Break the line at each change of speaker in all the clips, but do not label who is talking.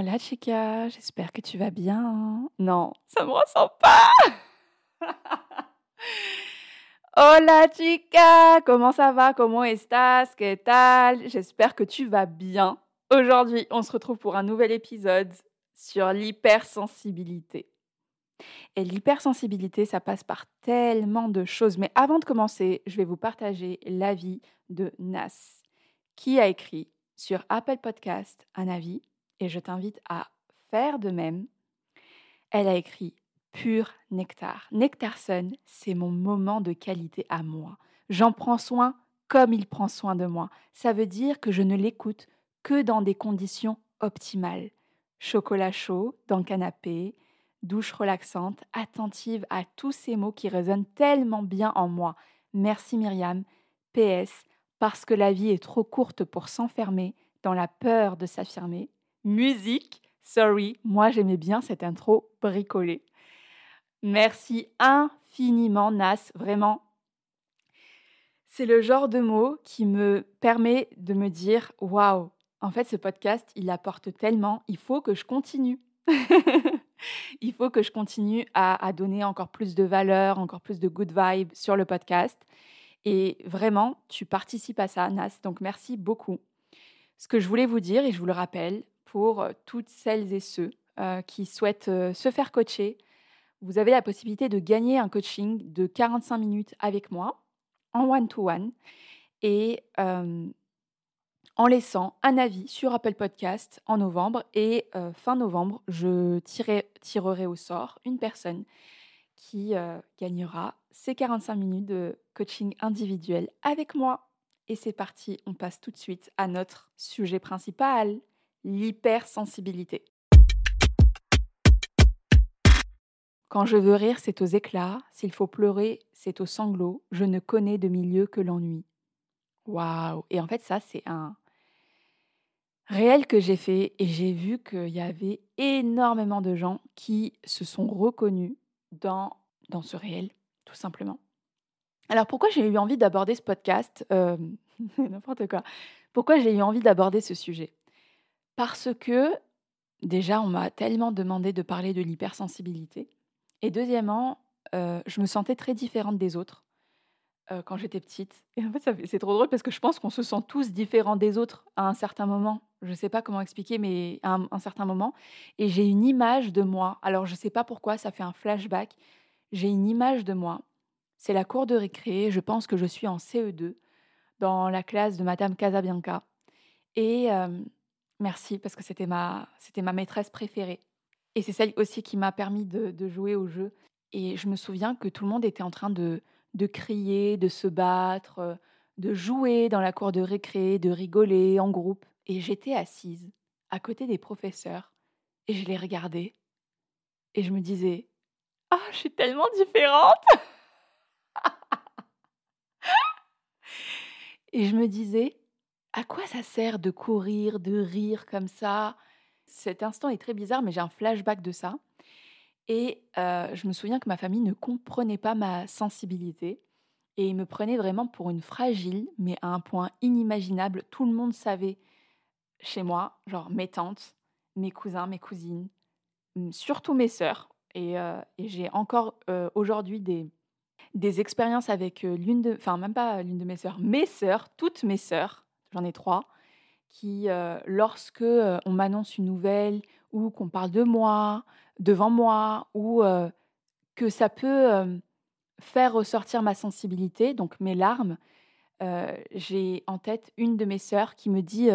Hola chica, j'espère que tu vas bien. Non, ça me ressemble pas. Hola chica, comment ça va? Comment estás? Que tal? J'espère que tu vas bien. Aujourd'hui, on se retrouve pour un nouvel épisode sur l'hypersensibilité. Et l'hypersensibilité, ça passe par tellement de choses. Mais avant de commencer, je vais vous partager l'avis de Nas, qui a écrit sur Apple Podcast un avis, et je t'invite à faire de même. Elle a écrit Pur nectar. Nectarson, c'est mon moment de qualité à moi. J'en prends soin comme il prend soin de moi. Ça veut dire que je ne l'écoute que dans des conditions optimales. Chocolat chaud dans le canapé, douche relaxante, attentive à tous ces mots qui résonnent tellement bien en moi. Merci Myriam. PS, parce que la vie est trop courte pour s'enfermer dans la peur de s'affirmer. Musique, sorry, moi j'aimais bien cette intro bricolée. Merci infiniment Nas, vraiment. C'est le genre de mot qui me permet de me dire waouh, en fait ce podcast, il apporte tellement, il faut que je continue. il faut que je continue à, donner encore plus de valeur, encore plus de good vibes sur le podcast. Et vraiment, tu participes à ça, Nas. Donc merci beaucoup. Ce que je voulais vous dire, et je vous le rappelle, pour euh, toutes celles et ceux euh, qui souhaitent euh, se faire coacher, vous avez la possibilité de gagner un coaching de 45 minutes avec moi en one-to-one. et en laissant un avis sur Apple Podcast en novembre. Et fin novembre, je tirerai au sort une personne qui gagnera ces 45 minutes de coaching individuel avec moi. Et c'est parti, on passe tout de suite à notre sujet principal, l'hypersensibilité. Quand je veux rire, c'est aux éclats, s'il faut pleurer, c'est aux sanglots, je ne connais de milieu que l'ennui. Waouh Et en fait, ça, c'est un, réel que j'ai fait et j'ai vu qu'il y avait énormément de gens qui se sont reconnus dans, dans ce réel, tout simplement. Alors pourquoi j'ai eu envie d'aborder ce podcast euh, N'importe quoi. Pourquoi j'ai eu envie d'aborder ce sujet? Parce que déjà, on m'a tellement demandé de parler de l'hypersensibilité. Et deuxièmement, euh, je me sentais très différente des autres euh, quand j'étais petite. Et en fait, c'est trop drôle parce que je pense qu'on se sent tous différents des autres à un certain moment je ne sais pas comment expliquer, mais à un, certain moment, et j'ai une image de moi. Alors je ne sais pas pourquoi, ça fait un flashback. J'ai une image de moi. C'est la cour de récré. Je pense que je suis en CE2 dans la classe de Madame Casabianca. Et euh, merci parce que c'était ma, c'était ma maîtresse préférée. Et c'est celle aussi qui m'a permis de, jouer au jeu. Et je me souviens que tout le monde était en train de, de crier, de se battre, de jouer dans la cour de récré, de rigoler en groupe. Et j'étais assise à côté des professeurs et je les regardais et je me disais Ah, je suis tellement différente Et je me disais À quoi ça sert de courir, de rire comme ça? Cet instant est très bizarre, mais j'ai un flashback de ça. Et euh, je me souviens que ma famille ne comprenait pas ma sensibilité et ils me prenaient vraiment pour une fragile, mais à un point inimaginable. Tout le monde savait chez moi, genre mes tantes, mes cousins, mes cousines, surtout mes sœurs. Et, euh, j'ai encore euh, aujourd'hui des, des expériences avec l'une de, enfin même pas l'une de mes sœurs, mes sœurs, toutes mes sœurs, j'en ai trois, qui, lorsque on m'annonce une nouvelle ou qu'on parle de moi, devant moi, ou que ça peut faire ressortir ma sensibilité, donc mes larmes, j'ai en tête une de mes sœurs qui me dit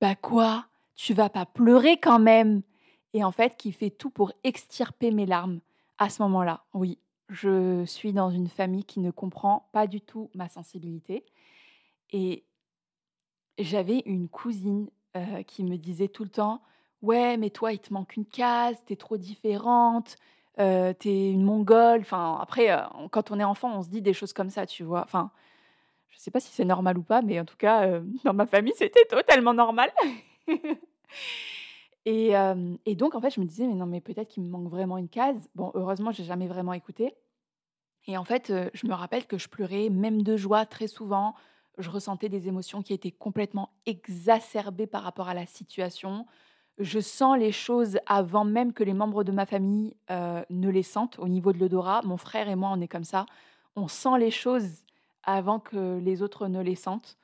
bah quoi Tu vas pas pleurer quand même Et en fait, qui fait tout pour extirper mes larmes à ce moment-là. Oui, je suis dans une famille qui ne comprend pas du tout ma sensibilité. Et j'avais une cousine qui me disait tout le temps Ouais, mais toi, il te manque une case, t'es trop différente, t'es une mongole. Enfin, après, quand on est enfant, on se dit des choses comme ça, tu vois. Enfin, je sais pas si c'est normal ou pas, mais en tout cas, dans ma famille, c'était totalement normal. et, et, donc, en fait, je me disais, mais non, mais peut-être qu'il me manque vraiment une case. Bon, heureusement, j'ai jamais vraiment écouté. Et en fait, je me rappelle que je pleurais, même de joie, très souvent. Je ressentais des émotions qui étaient complètement exacerbées par rapport à la situation je sens les choses avant même que les membres de ma famille euh, ne les sentent au niveau de l'odorat. Mon frère et moi, on est comme ça. On sent les choses avant que les autres ne les sentent.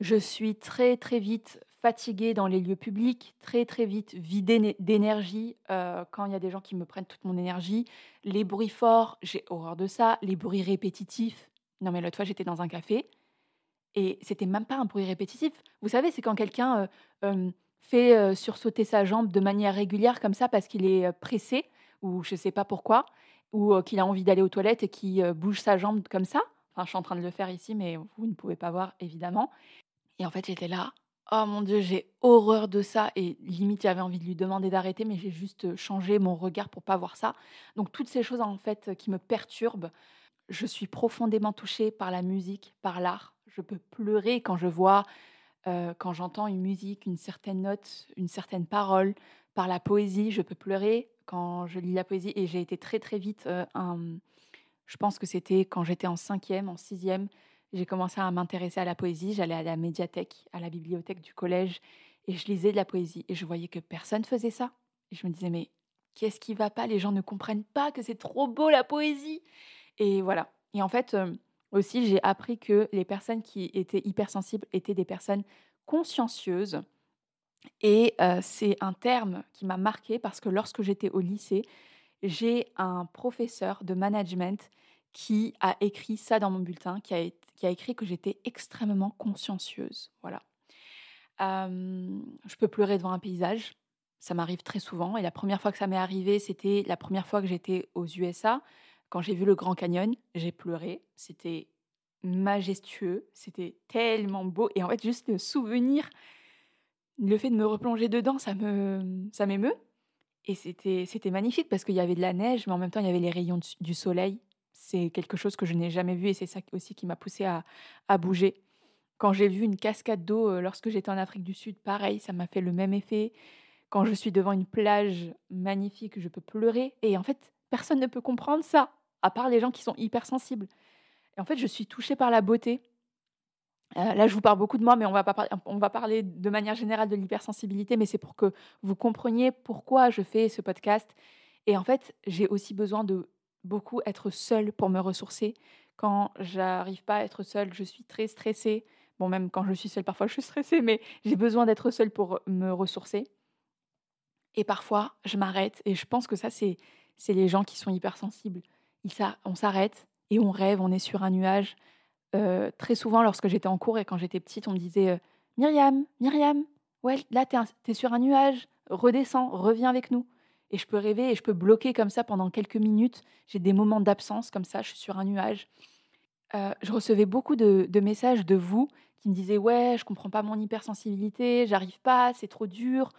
Je suis très très vite fatiguée dans les lieux publics, très très vite vidée d'énergie euh, quand il y a des gens qui me prennent toute mon énergie. Les bruits forts, j'ai horreur de ça. Les bruits répétitifs. Non mais l'autre fois j'étais dans un café et c'était même pas un bruit répétitif. Vous savez, c'est quand quelqu'un euh, fait sursauter sa jambe de manière régulière comme ça parce qu'il est pressé ou je ne sais pas pourquoi, ou qu'il a envie d'aller aux toilettes et qui bouge sa jambe comme ça. Enfin, je suis en train de le faire ici, mais vous ne pouvez pas voir évidemment. Et en fait, j'étais là. Oh mon Dieu, j'ai horreur de ça. Et limite, j'avais envie de lui demander d'arrêter, mais j'ai juste changé mon regard pour pas voir ça. Donc, toutes ces choses, en fait, qui me perturbent, je suis profondément touchée par la musique, par l'art. Je peux pleurer quand je vois quand j'entends une musique, une certaine note, une certaine parole, par la poésie, je peux pleurer quand je lis la poésie. Et j'ai été très très vite, euh, je pense que c'était quand j'étais en cinquième, en sixième, j'ai commencé à m'intéresser à la poésie. J'allais à la médiathèque, à la bibliothèque du collège, et je lisais de la poésie. Et je voyais que personne faisait ça. Et je me disais, mais qu'est-ce qui va pas? Les gens ne comprennent pas que c'est trop beau la poésie. Et voilà. Et en fait, aussi, j'ai appris que les personnes qui étaient hypersensibles étaient des personnes consciencieuses. Et c'est un terme qui m'a marqué parce que lorsque j'étais au lycée, j'ai un professeur de management qui a écrit ça dans mon bulletin, qui a écrit que j'étais extrêmement consciencieuse. Voilà. je peux pleurer devant un paysage, ça m'arrive très souvent. Et la première fois que ça m'est arrivé, c'était la première fois que j'étais aux USA. Quand j'ai vu le Grand Canyon, j'ai pleuré. C'était majestueux, c'était tellement beau. Et en fait, juste le souvenir, le fait de me replonger dedans, ça me, ça m'émeut. Et c'était, c'était magnifique parce qu'il y avait de la neige, mais en même temps, il y avait les rayons du soleil. C'est quelque chose que je n'ai jamais vu et c'est ça aussi qui m'a poussé à, à bouger. Quand j'ai vu une cascade d'eau euh, lorsque j'étais en Afrique du Sud, pareil, ça m'a fait le même effet. Quand je suis devant une plage magnifique, je peux pleurer. Et en fait, personne ne peut comprendre ça, à part les gens qui sont hypersensibles. Et en fait, je suis touchée par la beauté. Euh, là, je vous parle beaucoup de moi, mais on va, pas on va parler de manière générale de l'hypersensibilité, mais c'est pour que vous compreniez pourquoi je fais ce podcast. Et en fait, j'ai aussi besoin de beaucoup être seule pour me ressourcer. Quand j'arrive pas à être seule, je suis très stressée. Bon, même quand je suis seule, parfois je suis stressée, mais j'ai besoin d'être seule pour me ressourcer. Et parfois, je m'arrête. Et je pense que ça, c'est les gens qui sont hypersensibles. On s'arrête et on rêve, on est sur un nuage. Euh, très souvent, lorsque j'étais en cours et quand j'étais petite, on me disait euh, Myriam, Myriam, ouais, là, t'es, es sur un nuage, redescends, reviens avec nous. Et je peux rêver et je peux bloquer comme ça pendant quelques minutes. J'ai des moments d'absence comme ça, je suis sur un nuage. Euh, je recevais beaucoup de, de, messages de vous qui me disaient Ouais, je comprends pas mon hypersensibilité, j'arrive pas, c'est trop dur.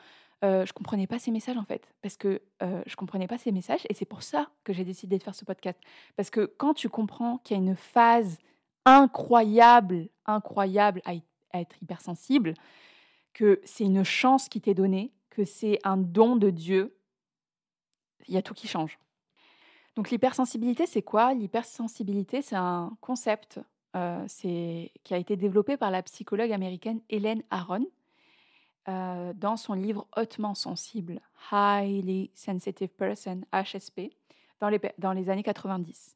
Euh, je comprenais pas ces messages en fait, parce que euh, je comprenais pas ces messages et c'est pour ça que j'ai décidé de faire ce podcast. Parce que quand tu comprends qu'il y a une phase incroyable, incroyable à, être hypersensible, que c'est une chance qui t'est donnée, que c'est un don de Dieu, il y a tout qui change. Donc l'hypersensibilité, c'est quoi? L'hypersensibilité, c'est un concept euh, qui a été développé par la psychologue américaine Hélène Aron euh, dans son livre Hautement sensible, Highly Sensitive Person, HSP, dans les, années 90.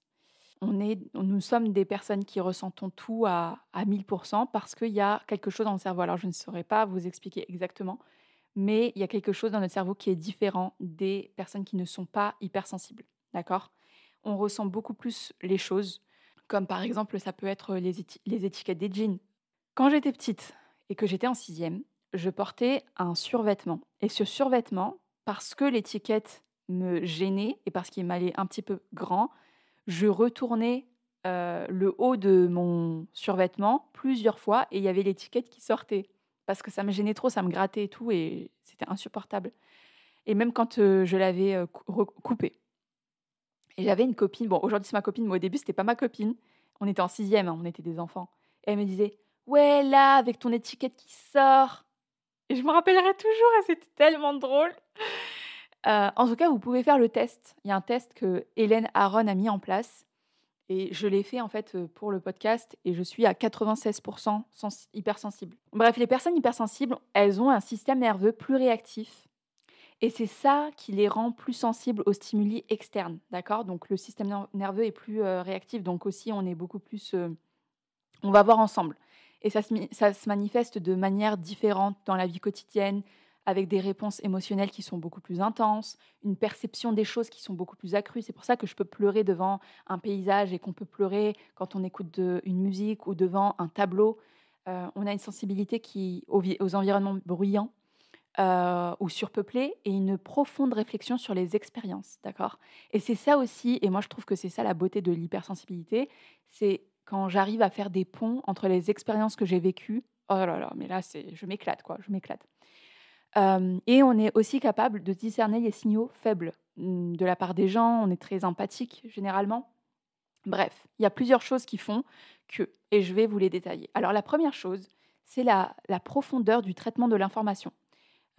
On est, nous sommes des personnes qui ressentons tout à, à 1000% parce qu'il y a quelque chose dans le cerveau. Alors, je ne saurais pas vous expliquer exactement, mais il y a quelque chose dans notre cerveau qui est différent des personnes qui ne sont pas hypersensibles. D'accord? On ressent beaucoup plus les choses, comme par exemple, ça peut être les étiquettes des jeans. Quand j'étais petite et que j'étais en sixième, je portais un survêtement. Et ce survêtement, parce que l'étiquette me gênait et parce qu'il m'allait un petit peu grand, je retournais euh, le haut de mon survêtement plusieurs fois et il y avait l'étiquette qui sortait. parce que ça me gênait trop, ça me grattait et tout, et c'était insupportable. Et même quand je l'avais coupé. Et j'avais une copine, bon, aujourd'hui c'est ma copine, mais au début c'était pas ma copine. On était en sixième, hein, on était des enfants. Et elle me disait Ouais, là, avec ton étiquette qui sort. Et je me rappellerai toujours, c'était tellement drôle. en tout cas, vous pouvez faire le test. Il y a un test que Hélène Aaron a mis en place. Et je l'ai fait en fait pour le podcast et je suis à 96% hypersensible. Bref, les personnes hypersensibles, elles ont un système nerveux plus réactif. Et c'est ça qui les rend plus sensibles aux stimuli externes, d'accord? Donc le système nerveux est plus réactif, donc aussi on est beaucoup plus... on va voir ensemble. Et ça se manifeste de manière différente dans la vie quotidienne, avec des réponses émotionnelles qui sont beaucoup plus intenses, une perception des choses qui sont beaucoup plus accrues. C'est pour ça que je peux pleurer devant un paysage et qu'on peut pleurer quand on écoute une musique ou devant un tableau. Euh, on a une sensibilité qui, aux, environnements bruyants euh, ou surpeuplés et une profonde réflexion sur les expériences. D'accord? Et c'est ça aussi, et moi je trouve que c'est ça la beauté de l'hypersensibilité, c'est quand j'arrive à faire des ponts entre les expériences que j'ai vécues. Oh là là, mais là, c'est, je m'éclate, quoi, je m'éclate et on est aussi capable de discerner les signaux faibles mmh, de la part des gens. On est très empathique généralement. Bref, il y a plusieurs choses qui font que, et je vais vous les détailler. Alors la première chose, c'est la, profondeur du traitement de l'information.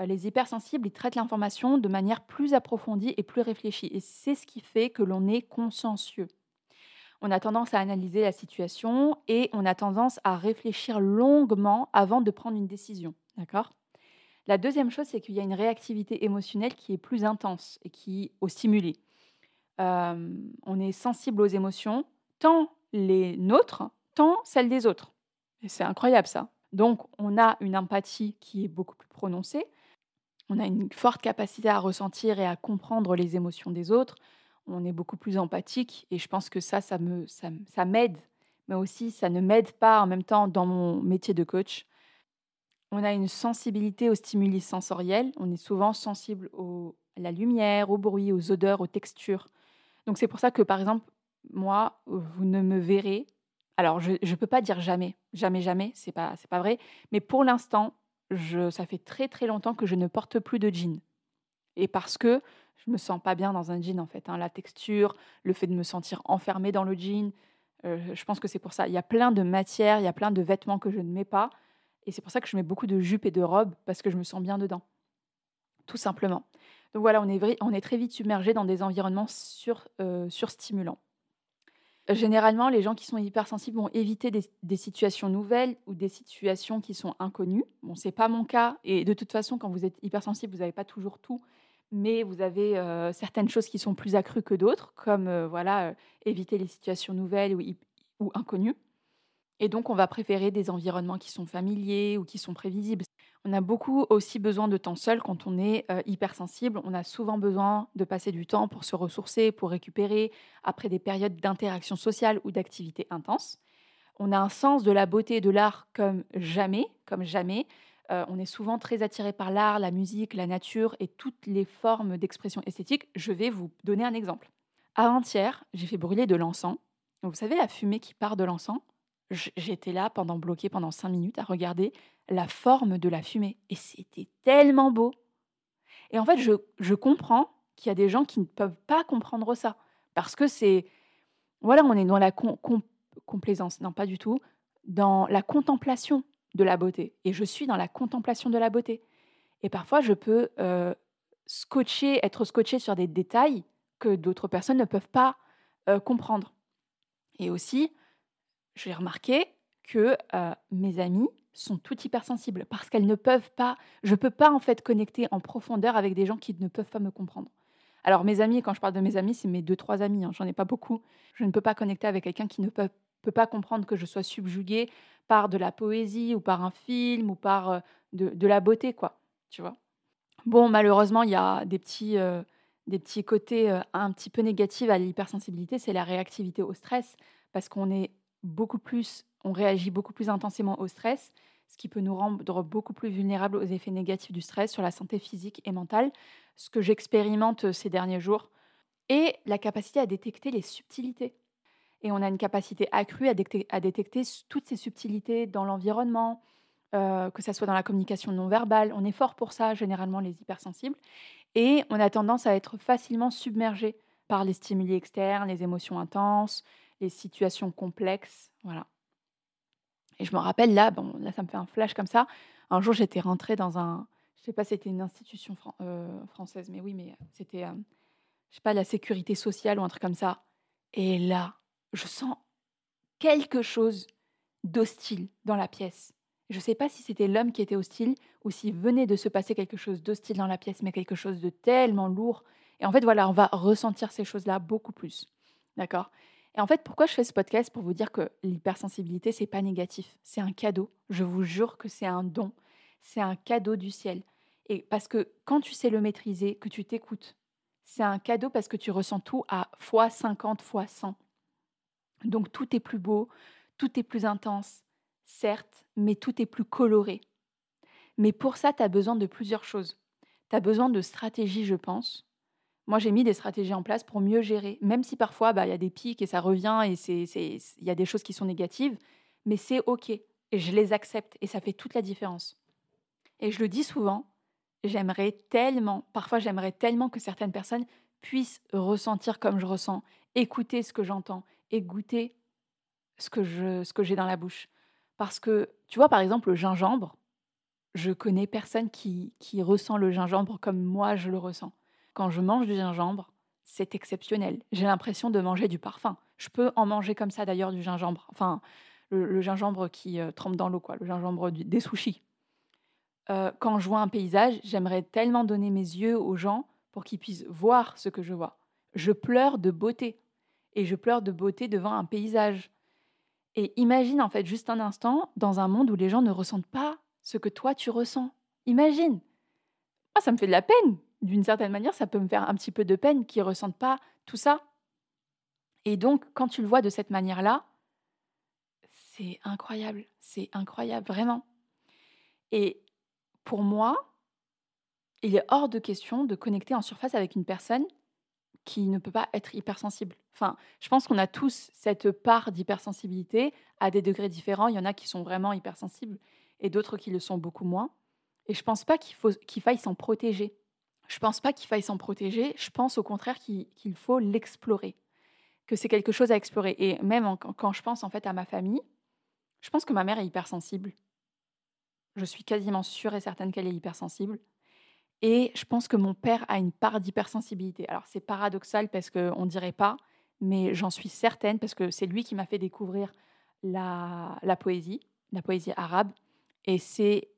les hypersensibles, ils traitent l'information de manière plus approfondie et plus réfléchie. Et c'est ce qui fait que l'on est consciencieux. On a tendance à analyser la situation et on a tendance à réfléchir longuement avant de prendre une décision. D'accord? La deuxième chose, c'est qu'il y a une réactivité émotionnelle qui est plus intense et qui au stimulé. on est sensible aux émotions, tant les nôtres, tant celles des autres. C'est incroyable ça. Donc on a une empathie qui est beaucoup plus prononcée. On a une forte capacité à ressentir et à comprendre les émotions des autres. On est beaucoup plus empathique et je pense que ça, ça me, ça m'aide, mais aussi ça ne m'aide pas en même temps dans mon métier de coach on a une sensibilité aux stimuli sensoriels. On est souvent sensible à la lumière, au bruit, aux odeurs, aux textures. Donc c'est pour ça que, par exemple, moi, vous ne me verrez. Alors, je ne peux pas dire jamais, jamais, jamais, c'est pas, c'est pas vrai. Mais pour l'instant, je, ça fait très très longtemps que je ne porte plus de jean. Et parce que je me sens pas bien dans un jean en fait. Hein. La texture, le fait de me sentir enfermée dans le jean, euh, je pense que c'est pour ça. Il y a plein de matières, il y a plein de vêtements que je ne mets pas et c'est pour ça que je mets beaucoup de jupes et de robes, parce que je me sens bien dedans. Tout simplement. Donc voilà, on est, très vite submergé dans des environnements euh, surstimulants. Généralement, les gens qui sont hypersensibles vont éviter des, situations nouvelles ou des situations qui sont inconnues. Bon, c'est pas mon cas. Et de toute façon, quand vous êtes hypersensible, vous n'avez pas toujours tout, mais vous avez euh, certaines choses qui sont plus accrues que d'autres, comme euh, voilà, éviter les situations nouvelles ou, ou inconnues. Et donc, on va préférer des environnements qui sont familiers ou qui sont prévisibles. On a beaucoup aussi besoin de temps seul quand on est euh, hypersensible. On a souvent besoin de passer du temps pour se ressourcer, pour récupérer après des périodes d'interaction sociale ou d'activité intense. On a un sens de la beauté et de l'art comme jamais, comme jamais. Euh, on est souvent très attiré par l'art, la musique, la nature et toutes les formes d'expression esthétique. Je vais vous donner un exemple. Avant-hier, j'ai fait brûler de l'encens. Vous savez la fumée qui part de l'encens? J'étais là pendant bloqué pendant cinq minutes à regarder la forme de la fumée et c'était tellement beau. Et en fait, je, comprends qu'il y a des gens qui ne peuvent pas comprendre ça parce que c'est voilà, on est dans la complaisance, non pas du tout, dans la contemplation de la beauté. Et je suis dans la contemplation de la beauté. Et parfois, je peux euh, scotcher, être scotché sur des détails que d'autres personnes ne peuvent pas euh, comprendre. Et aussi, j'ai remarqué que euh, mes amis sont tout hypersensibles parce qu'elles ne peuvent pas, je ne peux pas en fait connecter en profondeur avec des gens qui ne peuvent pas me comprendre. Alors mes amis, quand je parle de mes amis, c'est mes deux, trois amis, hein, j'en ai pas beaucoup. Je ne peux pas connecter avec quelqu'un qui ne peut, peut, pas comprendre que je sois subjuguée par de la poésie ou par un film ou par euh, de, la beauté, quoi. Tu vois Bon, malheureusement, il y a des petits, euh, des petits côtés un petit peu négatifs à l'hypersensibilité, c'est la réactivité au stress parce qu'on est beaucoup plus, on réagit beaucoup plus intensément au stress, ce qui peut nous rendre beaucoup plus vulnérables aux effets négatifs du stress sur la santé physique et mentale, ce que j'expérimente euh, ces derniers jours, et la capacité à détecter les subtilités. Et on a une capacité accrue à détecter, toutes ces subtilités dans l'environnement, euh, que ça soit dans la communication non verbale. On est fort pour ça, généralement, les hypersensibles. Et on a tendance à être facilement submergé par les stimuli externes, les émotions intenses, les situations complexes. Voilà. Et je me rappelle, là, bon, là, ça me fait un flash comme ça. Un jour, j'étais rentrée dans un. Je sais pas, c'était une institution euh, française, mais oui, mais c'était, euh, je sais pas, la sécurité sociale ou un truc comme ça. Et là, je sens quelque chose d'hostile dans la pièce. Je ne sais pas si c'était l'homme qui était hostile ou s'il venait de se passer quelque chose d'hostile dans la pièce, mais quelque chose de tellement lourd. Et en fait, voilà, on va ressentir ces choses-là beaucoup plus. D'accord? Et en fait, pourquoi je fais ce podcast? Pour vous dire que l'hypersensibilité, c'est pas négatif. C'est un cadeau. Je vous jure que c'est un don. C'est un cadeau du ciel. Et parce que quand tu sais le maîtriser, que tu t'écoutes, c'est un cadeau parce que tu ressens tout à fois 50, fois 100. Donc tout est plus beau, tout est plus intense, certes, mais tout est plus coloré. Mais pour ça, tu as besoin de plusieurs choses. Tu as besoin de stratégies, je pense. Moi, j'ai mis des stratégies en place pour mieux gérer, même si parfois, bah, il y a des pics et ça revient et il y a des choses qui sont négatives, mais c'est OK. Et je les accepte et ça fait toute la différence. Et je le dis souvent, j'aimerais tellement, parfois j'aimerais tellement que certaines personnes puissent ressentir comme je ressens, écouter ce que j'entends et goûter ce que je, ce que j'ai dans la bouche. Parce que, tu vois, par exemple, le gingembre, je connais personne qui, qui ressent le gingembre comme moi je le ressens. Quand je mange du gingembre, c'est exceptionnel. J'ai l'impression de manger du parfum. Je peux en manger comme ça d'ailleurs du gingembre. Enfin, le, gingembre qui euh, trempe dans l'eau, quoi, le gingembre des sushis. Euh, quand je vois un paysage, j'aimerais tellement donner mes yeux aux gens pour qu'ils puissent voir ce que je vois. Je pleure de beauté. Et je pleure de beauté devant un paysage. Et imagine en fait juste un instant dans un monde où les gens ne ressentent pas ce que toi tu ressens. Imagine. Moi, ça me fait de la peine. D'une certaine manière, ça peut me faire un petit peu de peine qu'ils ne ressentent pas tout ça. Et donc, quand tu le vois de cette manière-là, c'est incroyable. C'est incroyable, vraiment. Et pour moi, il est hors de question de connecter en surface avec une personne qui ne peut pas être hypersensible. Enfin, je pense qu'on a tous cette part d'hypersensibilité à des degrés différents. Il y en a qui sont vraiment hypersensibles et d'autres qui le sont beaucoup moins. Et je pense pas qu'il faille s'en protéger. Je pense pas qu'il faille s'en protéger. Je pense au contraire qu'il faut l'explorer, que c'est quelque chose à explorer. Et même quand je pense en fait à ma famille, je pense que ma mère est hypersensible. Je suis quasiment sûre et certaine qu'elle est hypersensible. Et je pense que mon père a une part d'hypersensibilité. Alors c'est paradoxal parce qu'on ne dirait pas, mais j'en suis certaine parce que c'est lui qui m'a fait découvrir la, poésie, la poésie arabe. Et,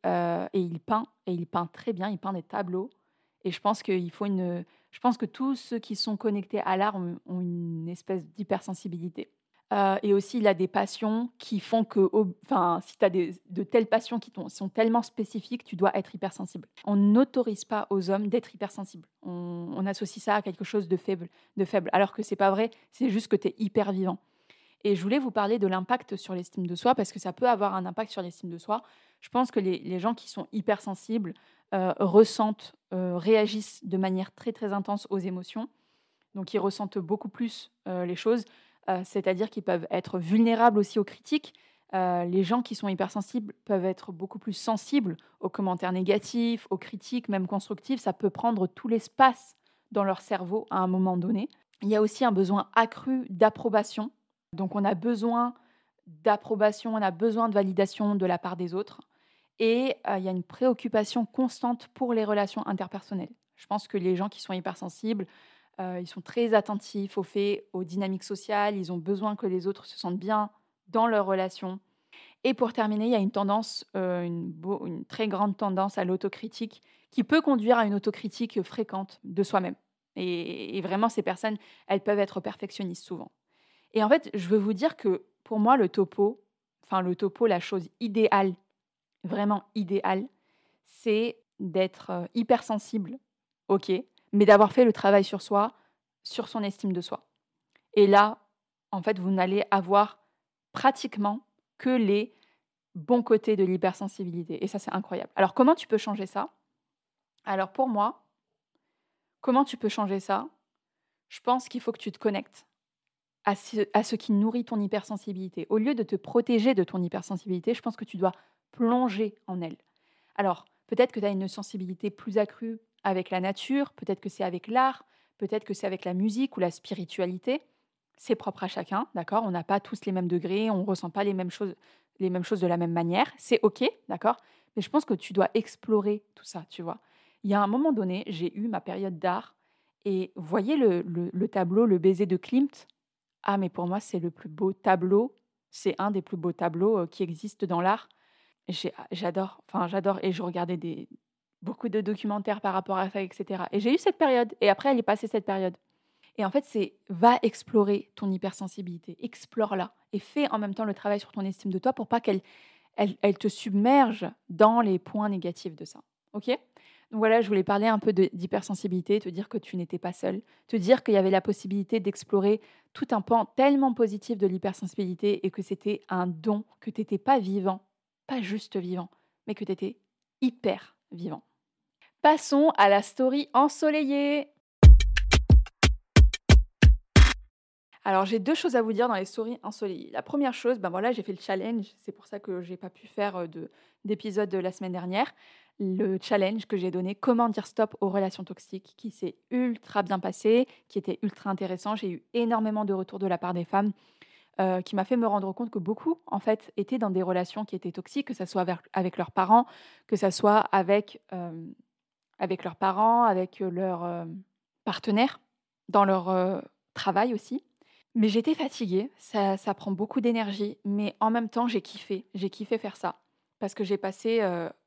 euh, et il peint, et il peint très bien, il peint des tableaux. Et je pense qu'il faut une. Je pense que tous ceux qui sont connectés à l'art ont une espèce d'hypersensibilité. Euh, et aussi, il a des passions qui font que, enfin, si tu as de telles passions qui sont tellement spécifiques, tu dois être hypersensible. On n'autorise pas aux hommes d'être hypersensibles. On, associe ça à quelque chose de faible, de faible alors que c'est pas vrai, c'est juste que tu es hyper vivant. Et je voulais vous parler de l'impact sur l'estime de soi parce que ça peut avoir un impact sur l'estime de soi. Je pense que les, gens qui sont hypersensibles euh, ressentent, euh, réagissent de manière très très intense aux émotions. Donc ils ressentent beaucoup plus les choses. Euh, c'est-à-dire qu'ils peuvent être vulnérables aussi aux critiques. Euh, les gens qui sont hypersensibles peuvent être beaucoup plus sensibles aux commentaires négatifs, aux critiques, même constructives. Ça peut prendre tout l'espace dans leur cerveau à un moment donné. Il y a aussi un besoin accru d'approbation. Donc on a besoin d'approbation, on a besoin de validation de la part des autres. Et euh, il y a une préoccupation constante pour les relations interpersonnelles. Je pense que les gens qui sont hypersensibles euh, ils sont très attentifs aux faits, aux dynamiques sociales. Ils ont besoin que les autres se sentent bien dans leurs relations. Et pour terminer, il y a une tendance, euh, une, très grande tendance à l'autocritique qui peut conduire à une autocritique fréquente de soi-même. Et, vraiment, ces personnes, elles peuvent être perfectionnistes souvent. Et en fait, je veux vous dire que pour moi, le topo, enfin le topo, la chose idéale, vraiment idéale, c'est d'être euh, hypersensible, ok, mais d'avoir fait le travail sur soi, sur son estime de soi. Et là, en fait, vous n'allez avoir pratiquement que les bons côtés de l'hypersensibilité. Et ça, c'est incroyable. Alors, comment tu peux changer ça? Alors, pour moi, comment tu peux changer ça? Je pense qu'il faut que tu te connectes à ce, à ce qui nourrit ton hypersensibilité. Au lieu de te protéger de ton hypersensibilité, je pense que tu dois plonger en elle. Alors, peut-être que tu as une sensibilité plus accrue avec la nature, peut-être que c'est avec l'art, peut-être que c'est avec la musique ou la spiritualité. C'est propre à chacun, d'accord? On n'a pas tous les mêmes degrés, on ne ressent pas les mêmes choses, les mêmes choses de la même manière. C'est OK, d'accord? Mais je pense que tu dois explorer tout ça, tu vois. Il y a un moment donné, j'ai eu ma période d'art et voyez le, le, tableau Le baiser de Klimt? Ah, mais pour moi, c'est le plus beau tableau. C'est un des plus beaux tableaux euh, qui existent dans l'art. J'adore, enfin j'adore, et je regardais des, beaucoup de documentaires par rapport à ça, etc. Et j'ai eu cette période, et après elle est passée cette période. Et en fait, c'est va explorer ton hypersensibilité, explore-la, et fais en même temps le travail sur ton estime de toi pour pas qu'elle elle, te submerge dans les points négatifs de ça. Ok? Donc voilà, je voulais parler un peu d'hypersensibilité, te dire que tu n'étais pas seul, te dire qu'il y avait la possibilité d'explorer tout un pan tellement positif de l'hypersensibilité et que c'était un don, que tu n'étais pas vivant, pas juste vivant, mais que tu étais hyper vivant. Passons à la story ensoleillée. Alors j'ai deux choses à vous dire dans les stories ensoleillées. La première chose, ben voilà, j'ai fait le challenge, c'est pour ça que j'ai pas pu faire euh, d'épisode la semaine dernière. Le challenge que j'ai donné, comment dire stop aux relations toxiques, qui s'est ultra bien passé, qui était ultra intéressant. J'ai eu énormément de retours de la part des femmes. Euh, qui m'a fait me rendre compte que beaucoup, en fait, étaient dans des relations qui étaient toxiques, que ce soit avec, leurs parents, que ce soit avec, euh, avec leurs parents, avec leurs partenaires, dans leur travail aussi. Mais j'étais fatiguée, ça, prend beaucoup d'énergie, mais en même temps, j'ai kiffé. J'ai kiffé faire ça. Parce que j'ai passé,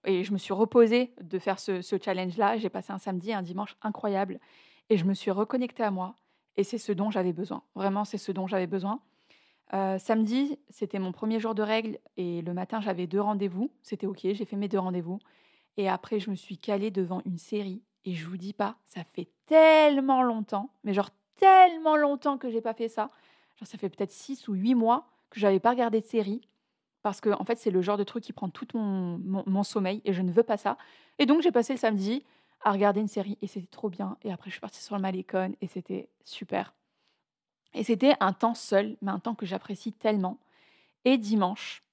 et je me suis reposée de faire ce, challenge-là. J'ai passé un samedi un dimanche incroyable. Et je me suis reconnectée à moi. Et c'est ce dont j'avais besoin. Vraiment, c'est ce dont j'avais besoin. Euh, samedi, c'était mon premier jour de règles. Et le matin, j'avais deux rendez-vous. C'était OK, j'ai fait mes deux rendez-vous. Et après, je me suis calée devant une série. Et je vous dis pas, ça fait tellement longtemps, mais genre tellement longtemps que j'ai pas fait ça. Genre, ça fait peut-être six ou huit mois que j'avais pas regardé de série. Parce que, en fait, c'est le genre de truc qui prend tout mon, mon, sommeil et je ne veux pas ça. Et donc, j'ai passé le samedi à regarder une série et c'était trop bien. Et après, je suis partie sur le Malécon et c'était super. Et c'était un temps seul, mais un temps que j'apprécie tellement. Et dimanche,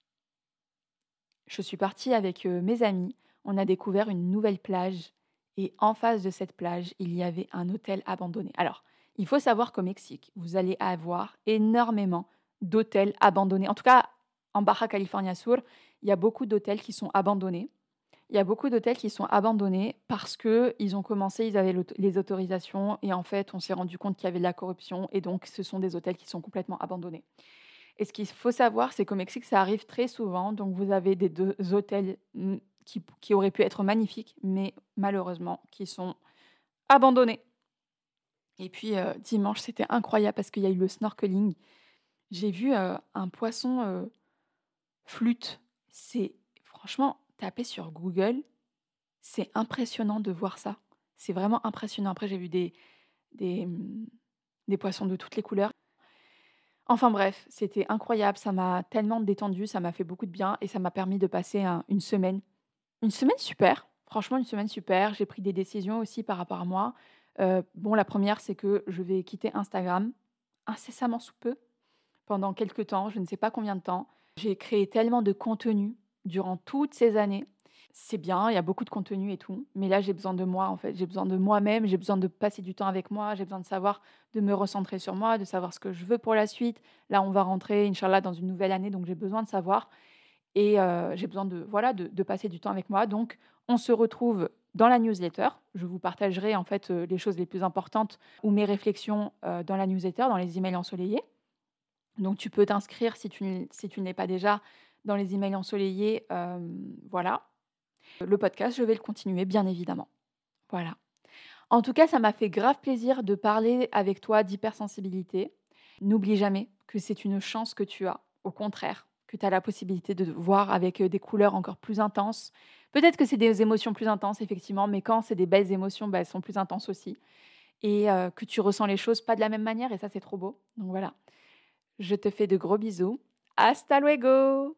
je suis partie avec euh, mes amis. On a découvert une nouvelle plage. Et en face de cette plage, il y avait un hôtel abandonné. Alors, il faut savoir qu'au Mexique, vous allez avoir énormément d'hôtels abandonnés. En tout cas, en Baja California Sur, il y a beaucoup d'hôtels qui sont abandonnés. Il y a beaucoup d'hôtels qui sont abandonnés parce qu'ils ont commencé, ils avaient les autorisations et en fait, on s'est rendu compte qu'il y avait de la corruption et donc ce sont des hôtels qui sont complètement abandonnés. Et ce qu'il faut savoir, c'est qu'au Mexique, ça arrive très souvent. Donc, vous avez des deux hôtels qui, qui auraient pu être magnifiques, mais malheureusement, qui sont abandonnés. Et puis euh, dimanche, c'était incroyable parce qu'il y a eu le snorkeling. J'ai vu euh, un poisson euh, flûte. C'est franchement, taper sur Google, c'est impressionnant de voir ça. C'est vraiment impressionnant. Après, j'ai vu des, des, mmh, des poissons de toutes les couleurs. Enfin bref, c'était incroyable. Ça m'a tellement détendu, ça m'a fait beaucoup de bien et ça m'a permis de passer une semaine. Une semaine super. Franchement, une semaine super. J'ai pris des décisions aussi par rapport à moi. Euh, bon, la première, c'est que je vais quitter Instagram incessamment sous peu, pendant quelques temps, je ne sais pas combien de temps. J'ai créé tellement de contenu durant toutes ces années. C'est bien, il y a beaucoup de contenu et tout, mais là j'ai besoin de moi en fait, j'ai besoin de moi-même, j'ai besoin de passer du temps avec moi, j'ai besoin de savoir, de me recentrer sur moi, de savoir ce que je veux pour la suite. Là on va rentrer, Inch'Allah, dans une nouvelle année, donc j'ai besoin de savoir et euh, j'ai besoin de, voilà, de passer du temps avec moi. Donc on se retrouve dans la newsletter. Je vous partagerai en fait euh, les choses les plus importantes ou mes réflexions euh, dans la newsletter, dans les emails ensoleillés. Donc tu peux t'inscrire si tu, si tu n'es pas déjà dans les emails ensoleillés. Euh, voilà. Le podcast, je vais le continuer, bien évidemment. Voilà. En tout cas, ça m'a fait grave plaisir de parler avec toi d'hypersensibilité. N'oublie jamais que c'est une chance que tu as. Au contraire, tu as la possibilité de voir avec des couleurs encore plus intenses, Peut-être que c'est des émotions plus intenses, effectivement, mais quand c'est des belles émotions, bah, elles sont plus intenses aussi. Et euh, que tu ressens les choses pas de la même manière, et ça, c'est trop beau. Donc voilà. Je te fais de gros bisous. Hasta luego